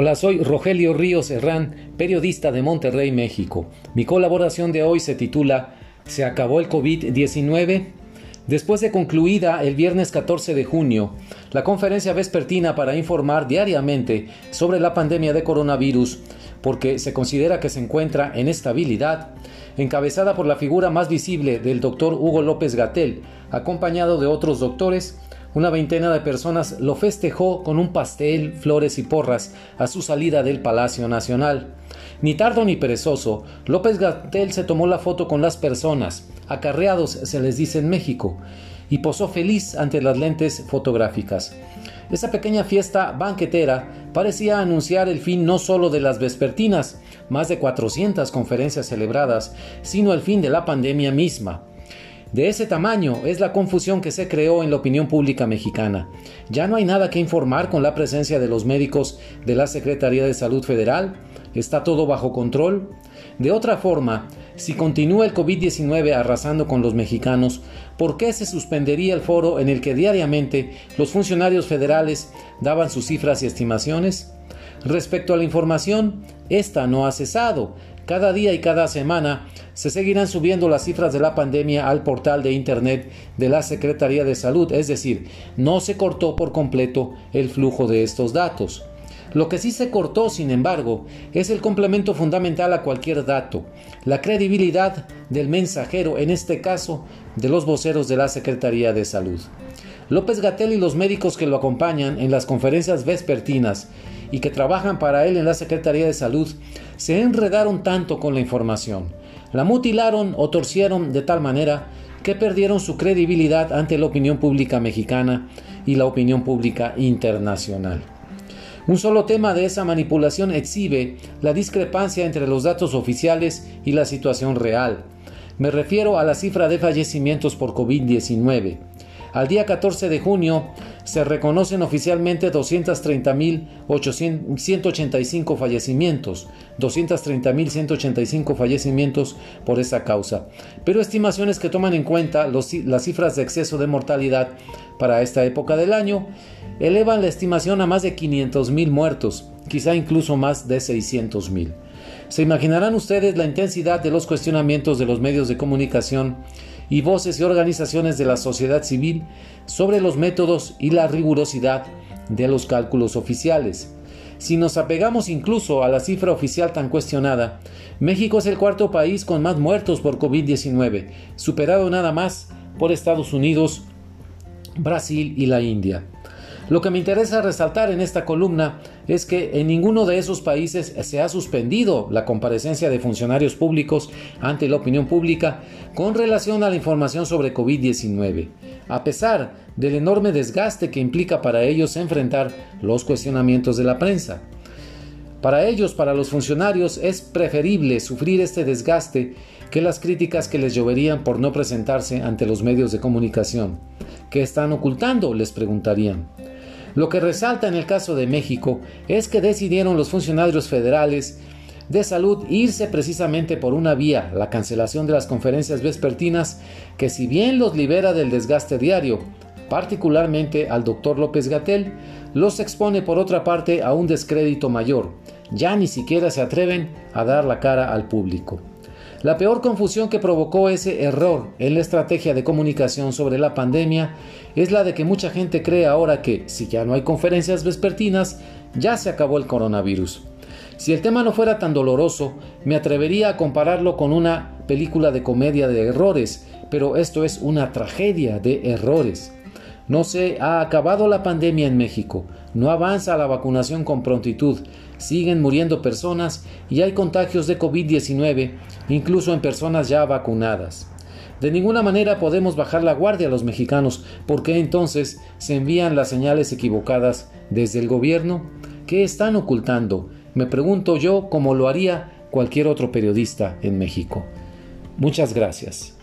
Hola, soy Rogelio Ríos Herrán, periodista de Monterrey, México. Mi colaboración de hoy se titula ¿Se acabó el COVID-19? Después de concluida el viernes 14 de junio, la conferencia vespertina para informar diariamente sobre la pandemia de coronavirus, porque se considera que se encuentra en estabilidad, encabezada por la figura más visible del doctor Hugo López Gatel, acompañado de otros doctores, una veintena de personas lo festejó con un pastel, flores y porras a su salida del Palacio Nacional. Ni tardo ni perezoso, López Gatel se tomó la foto con las personas, acarreados se les dice en México, y posó feliz ante las lentes fotográficas. Esa pequeña fiesta banquetera parecía anunciar el fin no solo de las vespertinas, más de 400 conferencias celebradas, sino el fin de la pandemia misma. De ese tamaño es la confusión que se creó en la opinión pública mexicana. Ya no hay nada que informar con la presencia de los médicos de la Secretaría de Salud Federal. Está todo bajo control. De otra forma, si continúa el COVID-19 arrasando con los mexicanos, ¿por qué se suspendería el foro en el que diariamente los funcionarios federales daban sus cifras y estimaciones? Respecto a la información, esta no ha cesado. Cada día y cada semana se seguirán subiendo las cifras de la pandemia al portal de Internet de la Secretaría de Salud, es decir, no se cortó por completo el flujo de estos datos. Lo que sí se cortó, sin embargo, es el complemento fundamental a cualquier dato, la credibilidad del mensajero, en este caso, de los voceros de la Secretaría de Salud. López Gatel y los médicos que lo acompañan en las conferencias vespertinas y que trabajan para él en la Secretaría de Salud se enredaron tanto con la información, la mutilaron o torcieron de tal manera que perdieron su credibilidad ante la opinión pública mexicana y la opinión pública internacional. Un solo tema de esa manipulación exhibe la discrepancia entre los datos oficiales y la situación real. Me refiero a la cifra de fallecimientos por COVID-19. Al día 14 de junio se reconocen oficialmente 230.185 fallecimientos, 230.185 fallecimientos por esa causa, pero estimaciones que toman en cuenta las cifras de exceso de mortalidad para esta época del año elevan la estimación a más de 500.000 muertos, quizá incluso más de 600.000. Se imaginarán ustedes la intensidad de los cuestionamientos de los medios de comunicación y voces y organizaciones de la sociedad civil sobre los métodos y la rigurosidad de los cálculos oficiales. Si nos apegamos incluso a la cifra oficial tan cuestionada, México es el cuarto país con más muertos por COVID-19, superado nada más por Estados Unidos, Brasil y la India. Lo que me interesa resaltar en esta columna es que en ninguno de esos países se ha suspendido la comparecencia de funcionarios públicos ante la opinión pública con relación a la información sobre COVID-19, a pesar del enorme desgaste que implica para ellos enfrentar los cuestionamientos de la prensa. Para ellos, para los funcionarios, es preferible sufrir este desgaste que las críticas que les lloverían por no presentarse ante los medios de comunicación. ¿Qué están ocultando? les preguntarían. Lo que resalta en el caso de México es que decidieron los funcionarios federales de salud irse precisamente por una vía, la cancelación de las conferencias vespertinas, que si bien los libera del desgaste diario, particularmente al doctor López Gatel, los expone por otra parte a un descrédito mayor. Ya ni siquiera se atreven a dar la cara al público. La peor confusión que provocó ese error en la estrategia de comunicación sobre la pandemia es la de que mucha gente cree ahora que, si ya no hay conferencias vespertinas, ya se acabó el coronavirus. Si el tema no fuera tan doloroso, me atrevería a compararlo con una película de comedia de errores, pero esto es una tragedia de errores. No se ha acabado la pandemia en México, no avanza la vacunación con prontitud, siguen muriendo personas y hay contagios de COVID-19, incluso en personas ya vacunadas. De ninguna manera podemos bajar la guardia a los mexicanos, porque entonces se envían las señales equivocadas desde el gobierno. ¿Qué están ocultando? Me pregunto yo como lo haría cualquier otro periodista en México. Muchas gracias.